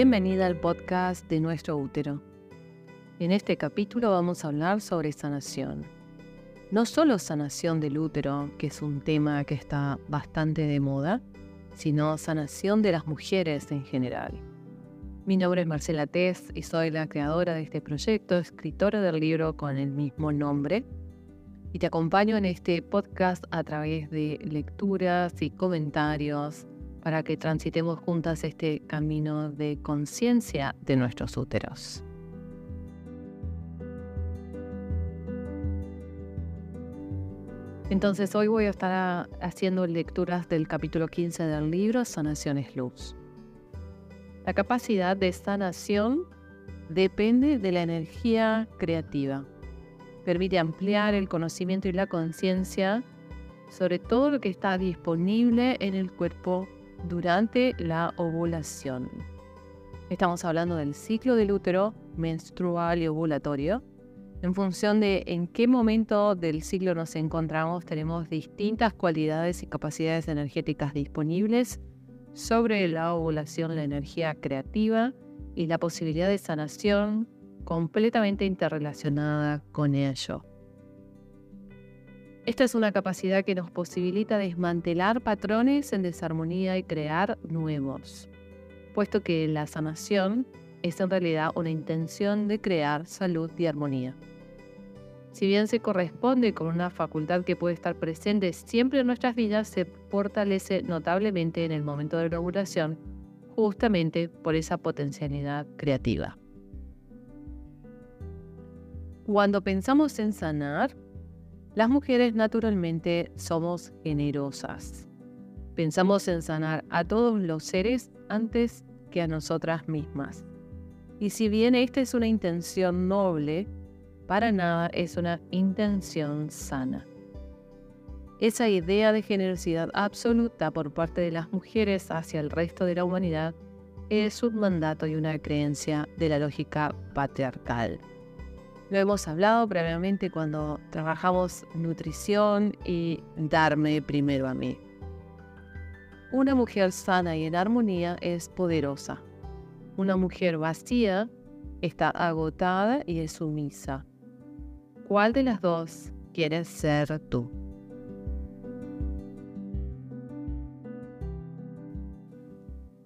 Bienvenida al podcast de Nuestro Útero. En este capítulo vamos a hablar sobre sanación. No solo sanación del útero, que es un tema que está bastante de moda, sino sanación de las mujeres en general. Mi nombre es Marcela Tess y soy la creadora de este proyecto, escritora del libro con el mismo nombre. Y te acompaño en este podcast a través de lecturas y comentarios para que transitemos juntas este camino de conciencia de nuestros úteros. Entonces hoy voy a estar haciendo lecturas del capítulo 15 del libro Sanación es Luz. La capacidad de sanación depende de la energía creativa. Permite ampliar el conocimiento y la conciencia sobre todo lo que está disponible en el cuerpo durante la ovulación. Estamos hablando del ciclo del útero menstrual y ovulatorio. En función de en qué momento del ciclo nos encontramos, tenemos distintas cualidades y capacidades energéticas disponibles sobre la ovulación, la energía creativa y la posibilidad de sanación completamente interrelacionada con ello. Esta es una capacidad que nos posibilita desmantelar patrones en desarmonía y crear nuevos, puesto que la sanación es en realidad una intención de crear salud y armonía. Si bien se corresponde con una facultad que puede estar presente siempre en nuestras vidas, se fortalece notablemente en el momento de la ovulación, justamente por esa potencialidad creativa. Cuando pensamos en sanar, las mujeres naturalmente somos generosas. Pensamos en sanar a todos los seres antes que a nosotras mismas. Y si bien esta es una intención noble, para nada es una intención sana. Esa idea de generosidad absoluta por parte de las mujeres hacia el resto de la humanidad es un mandato y una creencia de la lógica patriarcal. Lo hemos hablado previamente cuando trabajamos nutrición y darme primero a mí. Una mujer sana y en armonía es poderosa. Una mujer vacía está agotada y es sumisa. ¿Cuál de las dos quieres ser tú?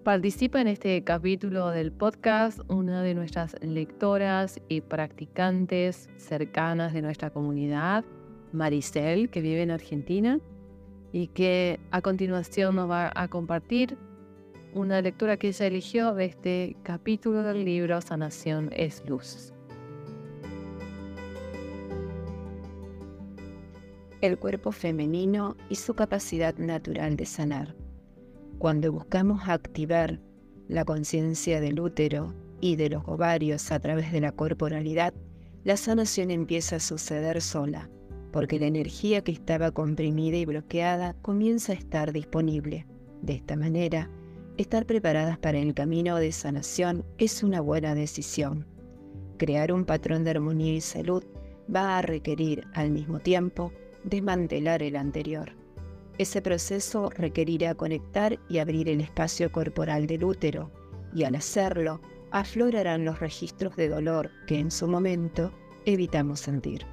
Participa en este capítulo del podcast una de nuestras lectoras y practicantes cercanas de nuestra comunidad, Maricel, que vive en Argentina y que a continuación nos va a compartir una lectura que ella eligió de este capítulo del libro Sanación es Luz. El cuerpo femenino y su capacidad natural de sanar. Cuando buscamos activar la conciencia del útero y de los ovarios a través de la corporalidad, la sanación empieza a suceder sola, porque la energía que estaba comprimida y bloqueada comienza a estar disponible. De esta manera, estar preparadas para el camino de sanación es una buena decisión. Crear un patrón de armonía y salud va a requerir al mismo tiempo desmantelar el anterior. Ese proceso requerirá conectar y abrir el espacio corporal del útero, y al hacerlo, aflorarán los registros de dolor que en su momento evitamos sentir.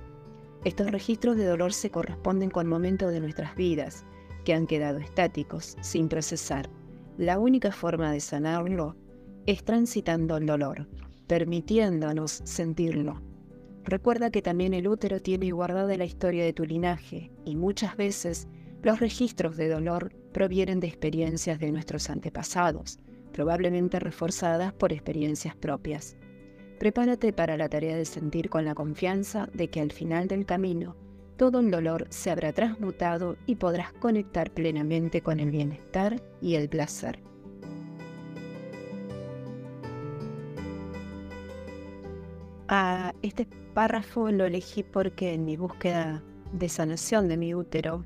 Estos registros de dolor se corresponden con momentos de nuestras vidas que han quedado estáticos, sin procesar. La única forma de sanarlo es transitando el dolor, permitiéndonos sentirlo. Recuerda que también el útero tiene guardada la historia de tu linaje y muchas veces los registros de dolor provienen de experiencias de nuestros antepasados, probablemente reforzadas por experiencias propias. Prepárate para la tarea de sentir con la confianza de que al final del camino todo el dolor se habrá transmutado y podrás conectar plenamente con el bienestar y el placer. Ah, este párrafo lo elegí porque en mi búsqueda de sanación de mi útero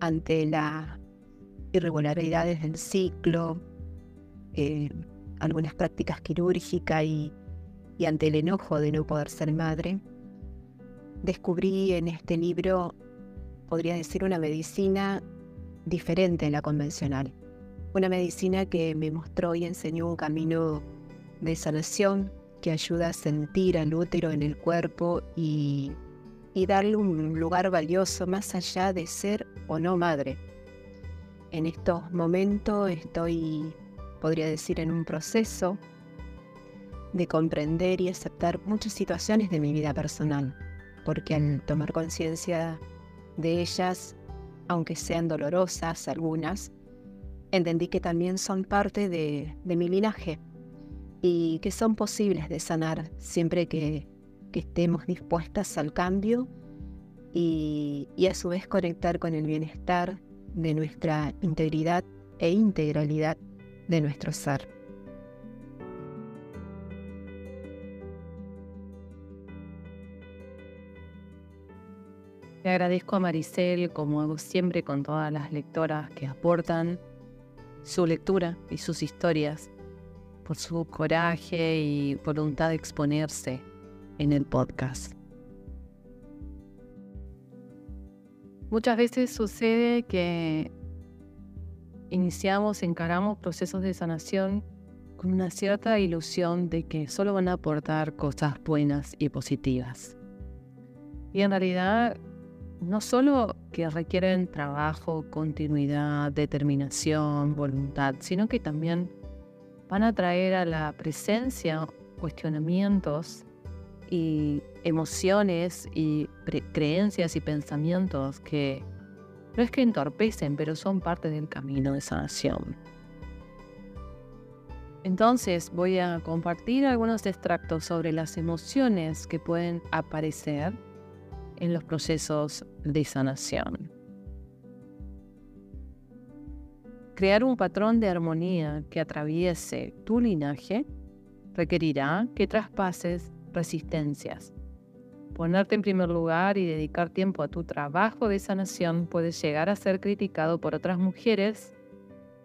ante las irregularidades del ciclo, eh, algunas prácticas quirúrgicas y, y ante el enojo de no poder ser madre, descubrí en este libro, podría decir, una medicina diferente a la convencional. Una medicina que me mostró y enseñó un camino de sanación que ayuda a sentir al útero en el cuerpo y, y darle un lugar valioso más allá de ser o no madre. En estos momentos estoy, podría decir, en un proceso de comprender y aceptar muchas situaciones de mi vida personal, porque al tomar conciencia de ellas, aunque sean dolorosas algunas, entendí que también son parte de, mi linaje y que son posibles de sanar siempre que, estemos dispuestas al cambio y, y a su vez conectar con el bienestar de nuestra integridad e integralidad de nuestro ser. Le agradezco a Maricel, como hago siempre con todas las lectoras que aportan su lectura y sus historias, por su coraje y voluntad de exponerse en el podcast. Muchas veces sucede que iniciamos, encaramos procesos de sanación con una cierta ilusión de que solo van a aportar cosas buenas y positivas. Y en realidad no solo que requieren trabajo, continuidad, determinación, voluntad, sino que también van a traer a la presencia cuestionamientos y emociones y creencias y pensamientos que no es que entorpecen, pero son parte del camino de sanación. Entonces voy a compartir algunos extractos sobre las emociones que pueden aparecer en los procesos de sanación. Crear un patrón de armonía que atraviese tu linaje requerirá que traspases resistencias. Ponerte en primer lugar y dedicar tiempo a tu trabajo de sanación puede llegar a ser criticado por otras mujeres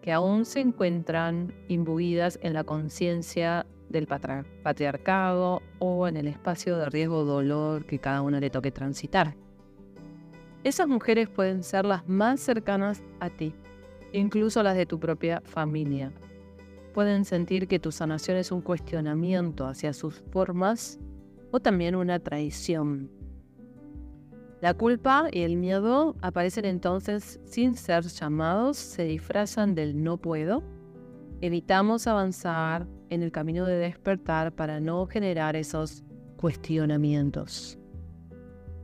que aún se encuentran imbuidas en la conciencia del patriarcado o en el espacio de riesgo o dolor que cada uno le toque transitar. Esas mujeres pueden ser las más cercanas a ti, incluso las de tu propia familia. Pueden sentir que tu sanación es un cuestionamiento hacia sus formas o también una traición. La culpa y el miedo aparecen entonces sin ser llamados, se disfrazan del no puedo. Evitamos avanzar en el camino de despertar para no generar esos cuestionamientos.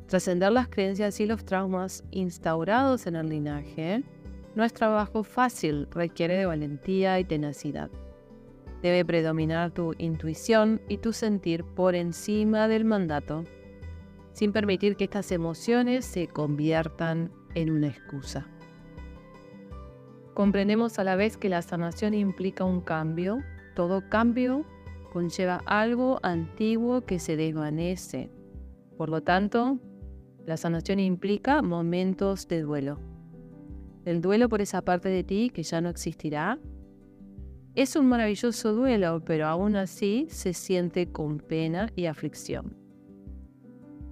Trascender las creencias y los traumas instaurados en el linaje no es trabajo fácil, requiere de valentía y tenacidad. Debe predominar tu intuición y tu sentir por encima del mandato, sin permitir que estas emociones se conviertan en una excusa. Comprendemos a la vez que la sanación implica un cambio todo cambio conlleva algo antiguo que se desvanece. Por lo tanto, la sanación implica momentos de duelo. El duelo por esa parte de ti que ya no existirá es un maravilloso duelo, pero aún así se siente con pena y aflicción.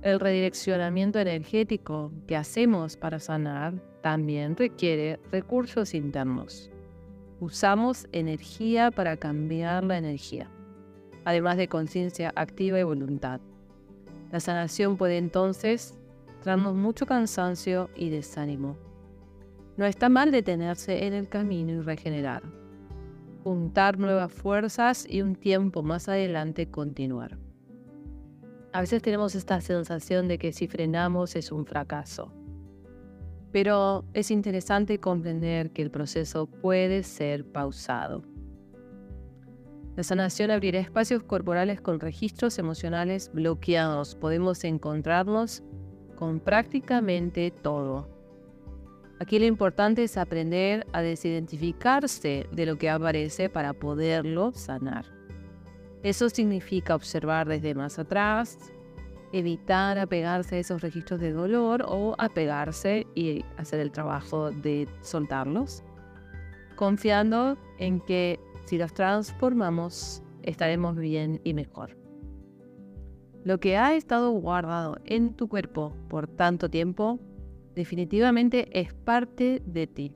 El redireccionamiento energético que hacemos para sanar también requiere recursos internos. Usamos energía para cambiar la energía, además de conciencia activa y voluntad. La sanación puede entonces traernos mucho cansancio y desánimo. No está mal detenerse en el camino y regenerar, juntar nuevas fuerzas y un tiempo más adelante continuar. A veces tenemos esta sensación de que si frenamos es un fracaso. Pero es interesante comprender que el proceso puede ser pausado. La sanación abrirá espacios corporales con registros emocionales bloqueados. Podemos encontrarlos con prácticamente todo. Aquí lo importante es aprender a desidentificarse de lo que aparece para poderlo sanar. Eso significa observar desde más atrás, evitar apegarse a esos registros de dolor o apegarse y hacer el trabajo de soltarlos, confiando en que si los transformamos estaremos bien y mejor. Lo que ha estado guardado en tu cuerpo por tanto tiempo definitivamente es parte de ti.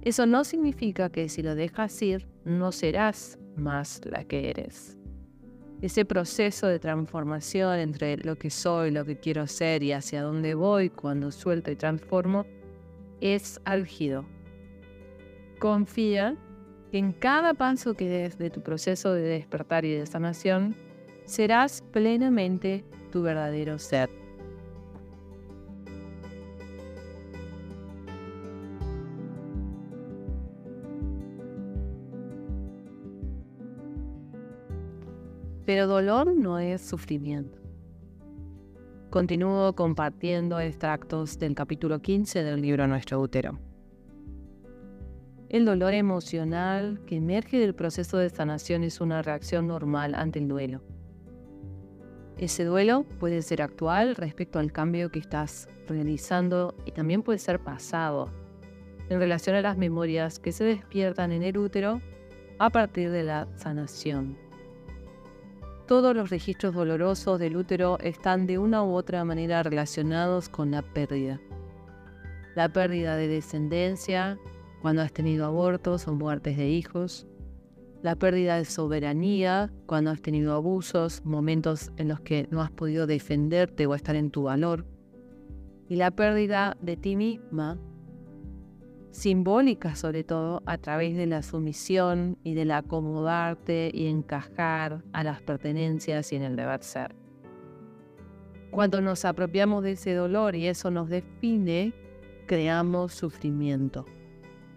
Eso no significa que si lo dejas ir, no serás más la que eres. Ese proceso de transformación entre lo que soy, lo que quiero ser y hacia dónde voy cuando suelto y transformo es álgido. Confía que en cada paso que des de tu proceso de despertar y de sanación, serás plenamente tu verdadero ser. Pero dolor no es sufrimiento. Continúo compartiendo extractos del capítulo 15 del libro Nuestro útero. El dolor emocional que emerge del proceso de sanación es una reacción normal ante el duelo. Ese duelo puede ser actual respecto al cambio que estás realizando y también puede ser pasado en relación a las memorias que se despiertan en el útero a partir de la sanación. Todos los registros dolorosos del útero están de una u otra manera relacionados con la pérdida. La pérdida de descendencia, cuando has tenido abortos o muertes de hijos. La pérdida de soberanía, cuando has tenido abusos, momentos en los que no has podido defenderte o estar en tu valor. Y la pérdida de ti misma, simbólica sobre todo a través de la sumisión y del acomodarte y encajar a las pertenencias y en el deber ser. Cuando nos apropiamos de ese dolor y eso nos define, creamos sufrimiento.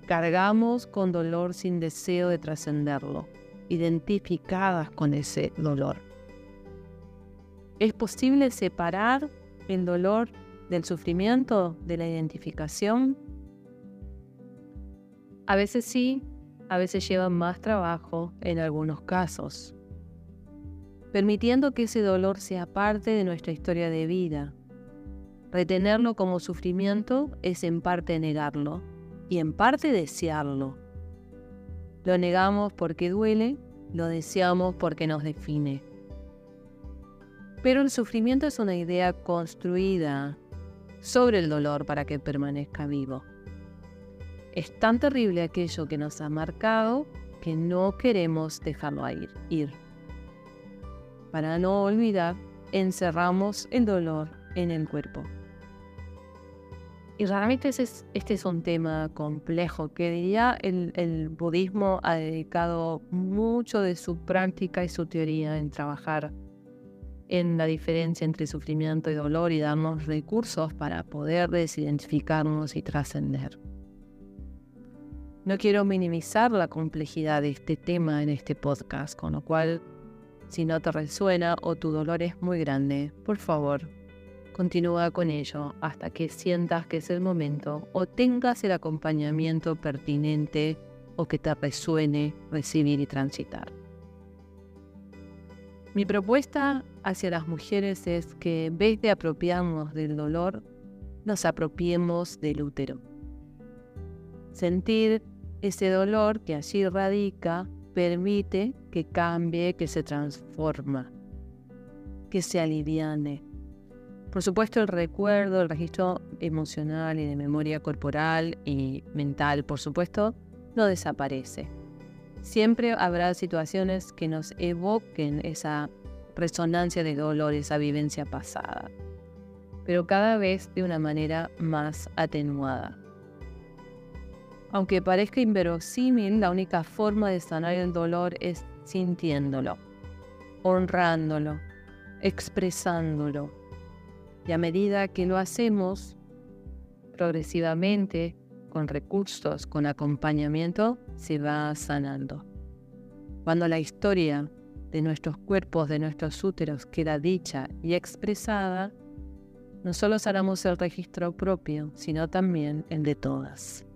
Cargamos con dolor sin deseo de trascenderlo, identificadas con ese dolor. ¿Es posible separar el dolor del sufrimiento de la identificación? A veces sí, a veces lleva más trabajo en algunos casos. Permitiendo que ese dolor sea parte de nuestra historia de vida. Retenerlo como sufrimiento es en parte negarlo y en parte desearlo. Lo negamos porque duele, lo deseamos porque nos define. Pero el sufrimiento es una idea construida sobre el dolor para que permanezca vivo. Es tan terrible aquello que nos ha marcado que no queremos dejarlo ir. ir. Para no olvidar, encerramos el dolor en el cuerpo. Y realmente este es un tema complejo que diría el, el budismo ha dedicado mucho de su práctica y su teoría en trabajar en la diferencia entre sufrimiento y dolor y darnos recursos para poder desidentificarnos y trascender. No quiero minimizar la complejidad de este tema en este podcast, con lo cual, si no te resuena o tu dolor es muy grande, por favor, continúa con ello hasta que sientas que es el momento o tengas el acompañamiento pertinente o que te resuene recibir y transitar. Mi propuesta hacia las mujeres es que en vez de apropiarnos del dolor, nos apropiemos del útero. Sentir ese dolor que allí radica permite que cambie, que se transforma, que se aliviane. Por supuesto, el recuerdo, el registro emocional y de memoria corporal y mental, por supuesto, no desaparece. Siempre habrá situaciones que nos evoquen esa resonancia de dolor, esa vivencia pasada, pero cada vez de una manera más atenuada. Aunque parezca inverosímil, la única forma de sanar el dolor es sintiéndolo, honrándolo, expresándolo. Y a medida que lo hacemos, progresivamente, con recursos, con acompañamiento, se va sanando. Cuando la historia de nuestros cuerpos, de nuestros úteros queda dicha y expresada, no solo sanamos el registro propio, sino también el de todas.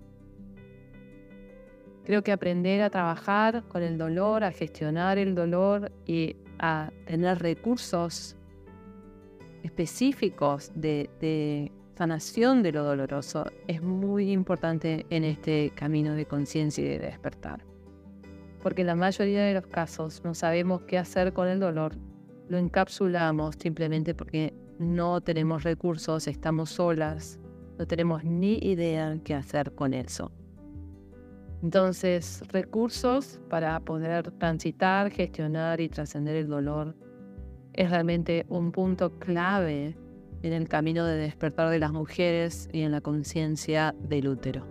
Creo que aprender a trabajar con el dolor, a gestionar el dolor y a tener recursos específicos de, sanación de lo doloroso es muy importante en este camino de conciencia y de despertar. Porque en la mayoría de los casos no sabemos qué hacer con el dolor, lo encapsulamos simplemente porque no tenemos recursos, estamos solas, no tenemos ni idea qué hacer con eso. Entonces, recursos para poder transitar, gestionar y trascender el dolor es realmente un punto clave en el camino de despertar de las mujeres y en la conciencia del útero.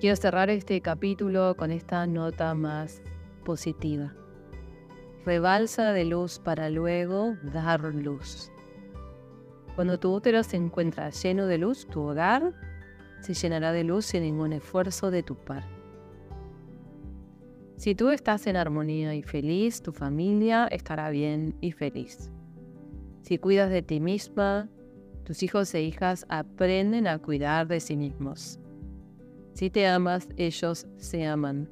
Quiero cerrar este capítulo con esta nota más positiva. Rebalsa de luz para luego dar luz. Cuando tu útero se encuentra lleno de luz, tu hogar se llenará de luz sin ningún esfuerzo de tu parte. Si tú estás en armonía y feliz, tu familia estará bien y feliz. Si cuidas de ti misma, tus hijos e hijas aprenden a cuidar de sí mismos. Si te amas, ellos se aman.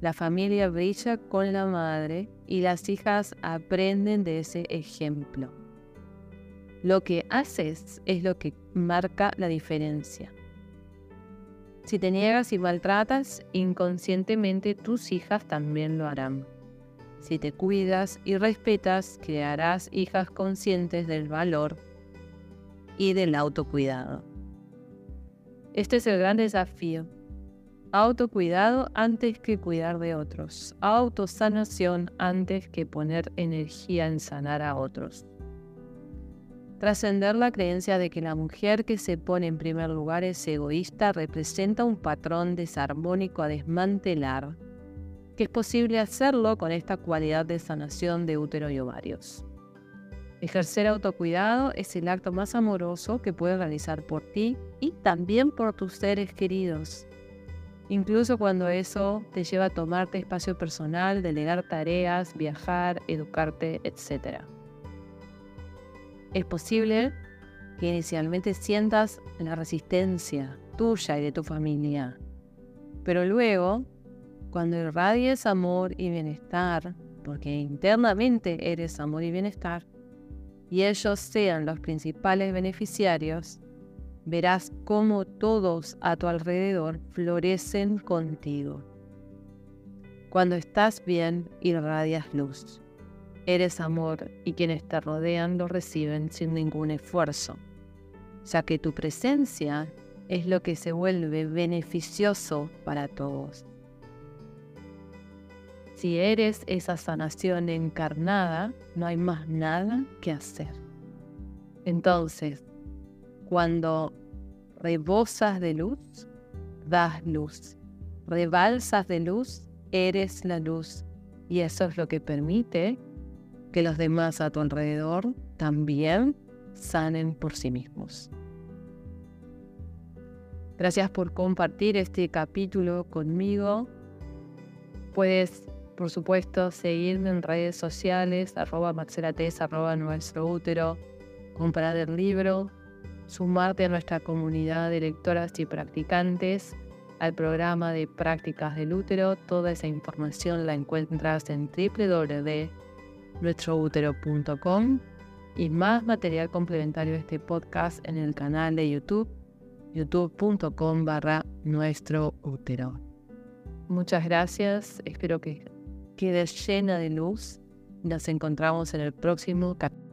La familia brilla con la madre y las hijas aprenden de ese ejemplo. Lo que haces es lo que marca la diferencia. Si te niegas y maltratas, inconscientemente tus hijas también lo harán. Si te cuidas y respetas, crearás hijas conscientes del valor y del autocuidado. Este es el gran desafío. Autocuidado antes que cuidar de otros. Autosanación antes que poner energía en sanar a otros. Trascender la creencia de que la mujer que se pone en primer lugar es egoísta representa un patrón desarmónico a desmantelar, que es posible hacerlo con esta cualidad de sanación de útero y ovarios. Ejercer autocuidado es el acto más amoroso que puedes realizar por ti y también por tus seres queridos. Incluso cuando eso te lleva a tomarte espacio personal, delegar tareas, viajar, educarte, etc. Es posible que inicialmente sientas la resistencia tuya y de tu familia, pero luego, cuando irradies amor y bienestar, porque internamente eres amor y bienestar, y ellos sean los principales beneficiarios, verás cómo todos a tu alrededor florecen contigo. Cuando estás bien, irradias luz. Eres amor y quienes te rodean lo reciben sin ningún esfuerzo, ya que tu presencia es lo que se vuelve beneficioso para todos. Si eres esa sanación encarnada, no hay más nada que hacer. Entonces, cuando rebosas de luz, das luz. Rebalsas de luz, eres la luz. Y eso es lo que permite que los demás a tu alrededor también sanen por sí mismos. Gracias por compartir este capítulo conmigo. Puedes por supuesto, seguirme en redes sociales, arroba maxelates, arroba nuestro útero, comprar el libro, sumarte a nuestra comunidad de lectoras y practicantes, al programa de prácticas del útero. Toda esa información la encuentras en www.nuestroutero.com y más material complementario de este podcast en el canal de YouTube, youtube.com barra nuestro útero. Muchas gracias, espero que quede llena de luz. Nos encontramos en el próximo capítulo.